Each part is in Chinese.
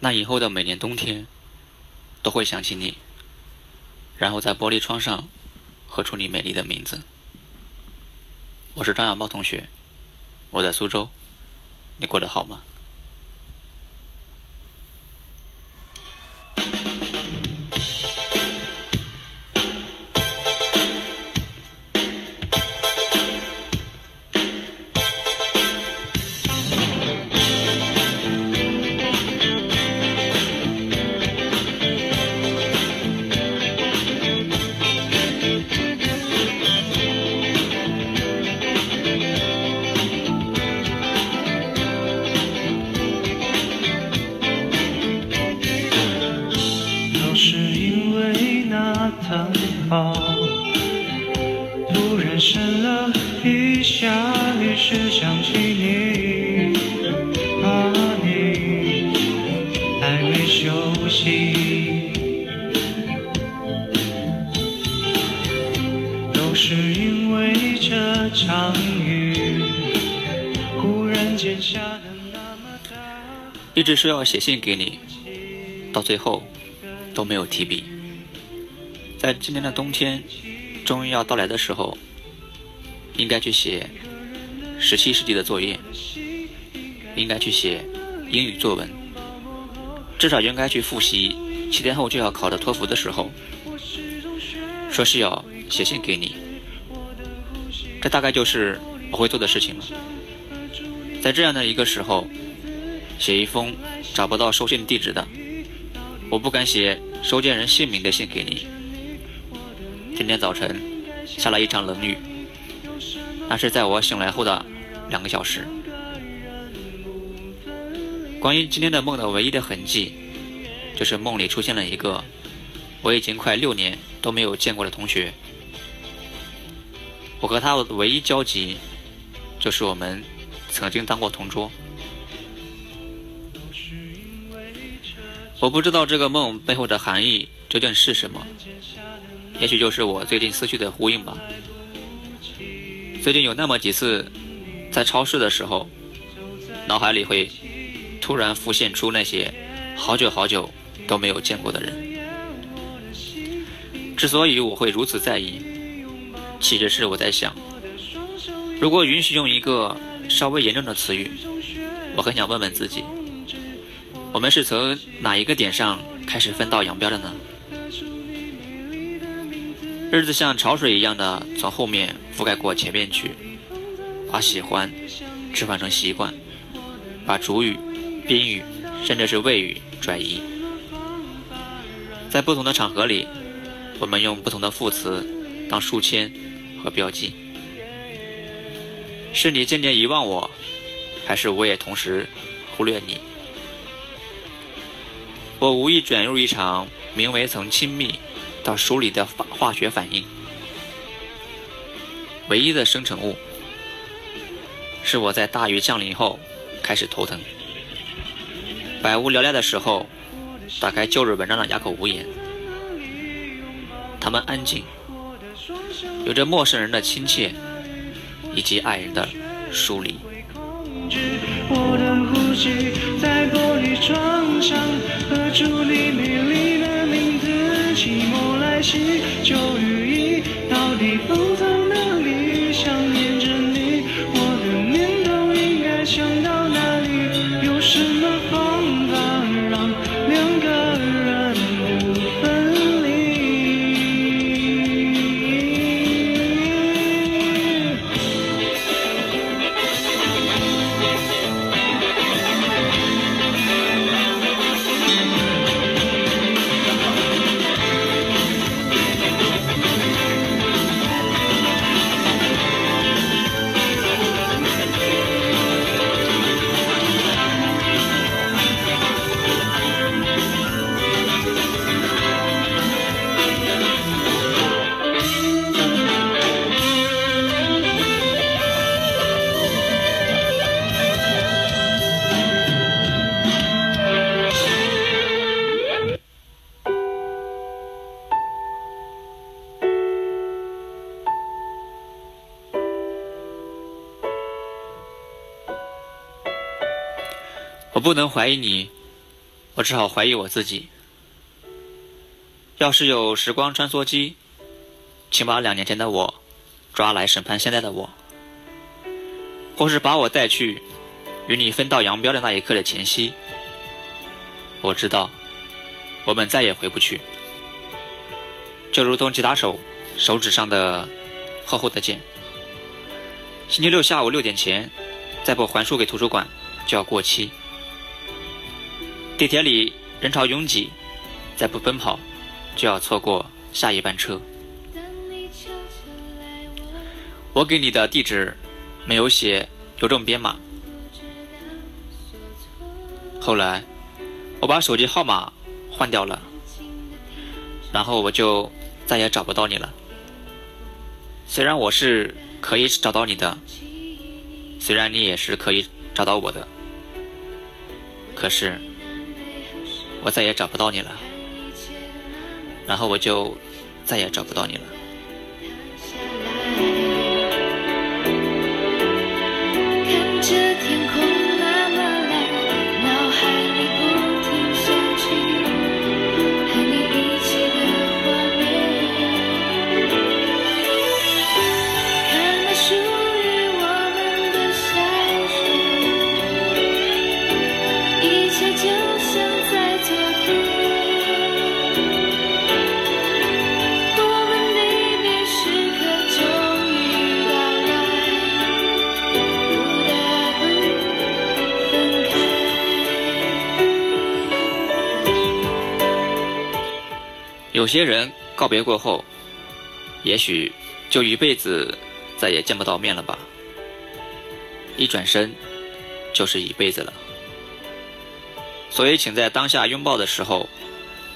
那以后的每年冬天，都会想起你，然后在玻璃窗上刻出你美丽的名字。我是张小猫同学，我在苏州，你过得好吗？突然闪了一下，于是想起你，啊你还没休息，都是因为这场雨，忽然间下的那么大。一直说要写信给你，到最后都没有提笔。在今年的冬天终于要到来的时候，应该去写十七世纪的作业，应该去写英语作文，至少应该去复习七天后就要考的托福的时候，说是要写信给你。这大概就是我会做的事情了。在这样的一个时候，写一封找不到收信地址的，我不敢写收件人姓名的信给你。今天早晨下了一场冷雨，那是在我醒来后的两个小时。关于今天的梦的唯一的痕迹，就是梦里出现了一个我已经快六年都没有见过的同学。我和他唯一交集，就是我们曾经当过同桌。我不知道这个梦背后的含义究竟是什么，也许就是我最近思绪的呼应吧。最近有那么几次，在超市的时候，脑海里会突然浮现出那些好久好久都没有见过的人。之所以我会如此在意，其实是我在想，如果允许用一个稍微严重的词语，我很想问问自己。我们是从哪一个点上开始分道扬镳的呢？日子像潮水一样的从后面覆盖过前面去，把喜欢置换成习惯，把主语、宾语甚至是谓语转移。在不同的场合里，我们用不同的副词当书签和标记。是你渐渐遗忘我，还是我也同时忽略你？我无意卷入一场名为曾亲密到书里的化化学反应，唯一的生成物是我在大雨降临后开始头疼，百无聊赖的时候，打开旧日文章的哑口无言，他们安静，有着陌生人的亲切，以及爱人的疏离。我的呼吸在玻璃窗上就与。不能怀疑你，我只好怀疑我自己。要是有时光穿梭机，请把两年前的我抓来审判现在的我，或是把我带去与你分道扬镳的那一刻的前夕。我知道，我们再也回不去。就如同吉他手手指上的厚厚的茧。星期六下午六点前再不还书给图书馆，就要过期。地铁里人潮拥挤，再不奔跑，就要错过下一班车。我给你的地址没有写邮政编码。后来我把手机号码换掉了，然后我就再也找不到你了。虽然我是可以找到你的，虽然你也是可以找到我的，可是。我再也找不到你了，然后我就再也找不到你了。些人告别过后，也许就一辈子再也见不到面了吧。一转身，就是一辈子了。所以，请在当下拥抱的时候，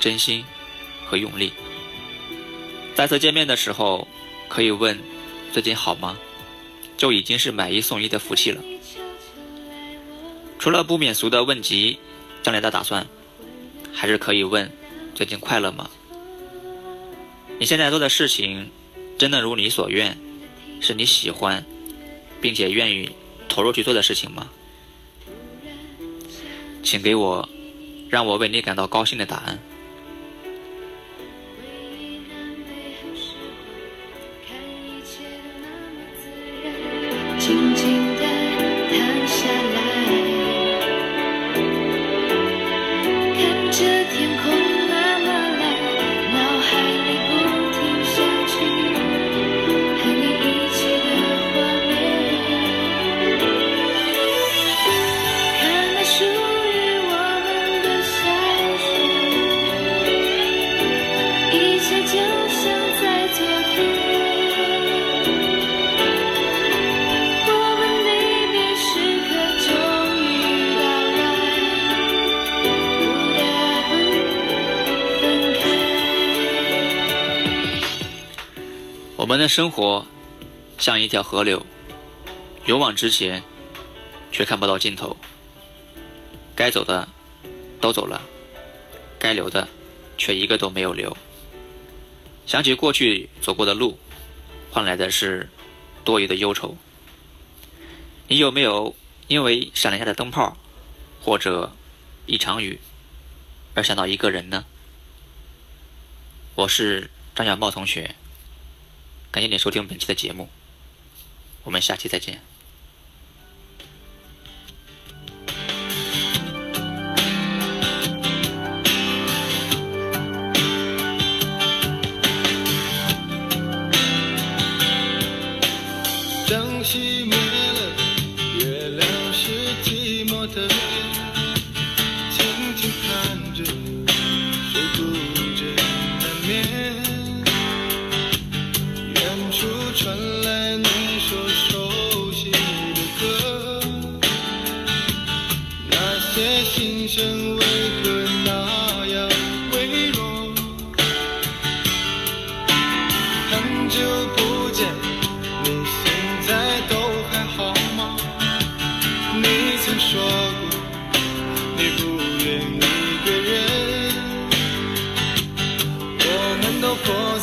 真心和用力。再次见面的时候，可以问最近好吗，就已经是买一送一的福气了。除了不免俗的问及将来的打算，还是可以问最近快乐吗？你现在做的事情，真的如你所愿，是你喜欢，并且愿意投入去做的事情吗？请给我，让我为你感到高兴的答案。我们的生活像一条河流，勇往直前，却看不到尽头。该走的都走了，该留的却一个都没有留。想起过去走过的路，换来的是多余的忧愁。你有没有因为闪了下的灯泡，或者一场雨，而想到一个人呢？我是张小茂同学。感谢您收听本期的节目，我们下期再见。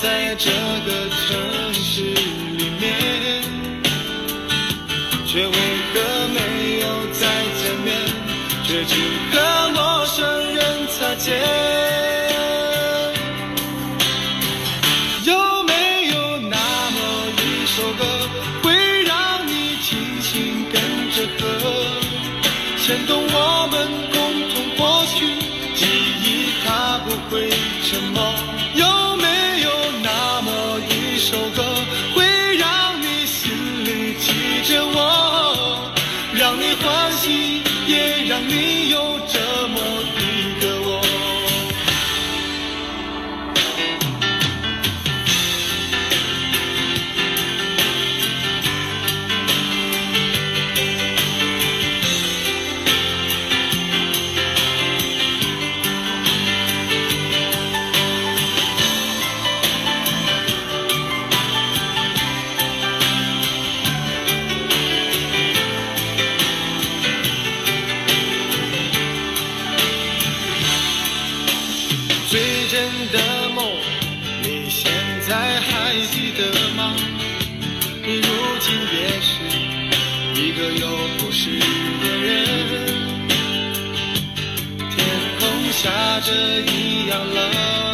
在这个城市。又不是别人。天空下着一样冷。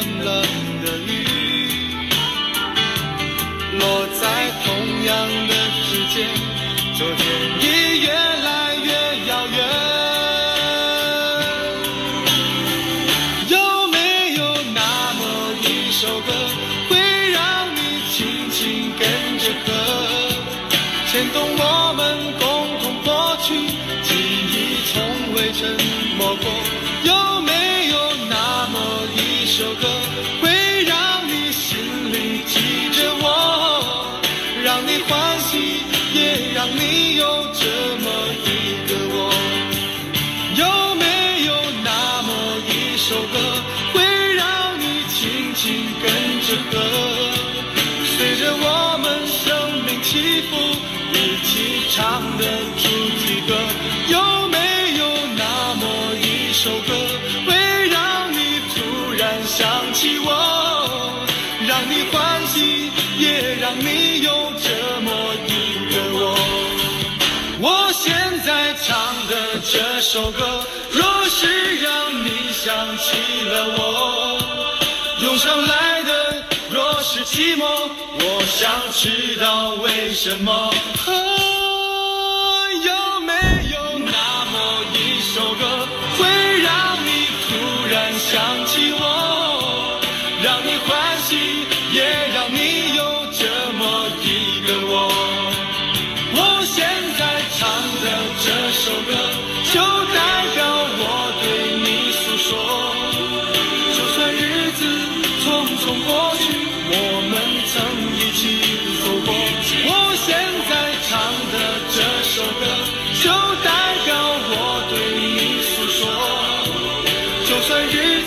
这首歌若是让你想起了我，涌上来的若是寂寞，我想知道为什么。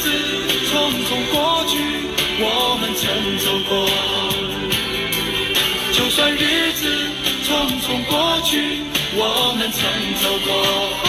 日子匆匆过去我们曾走过就算日子匆匆过去我们曾走过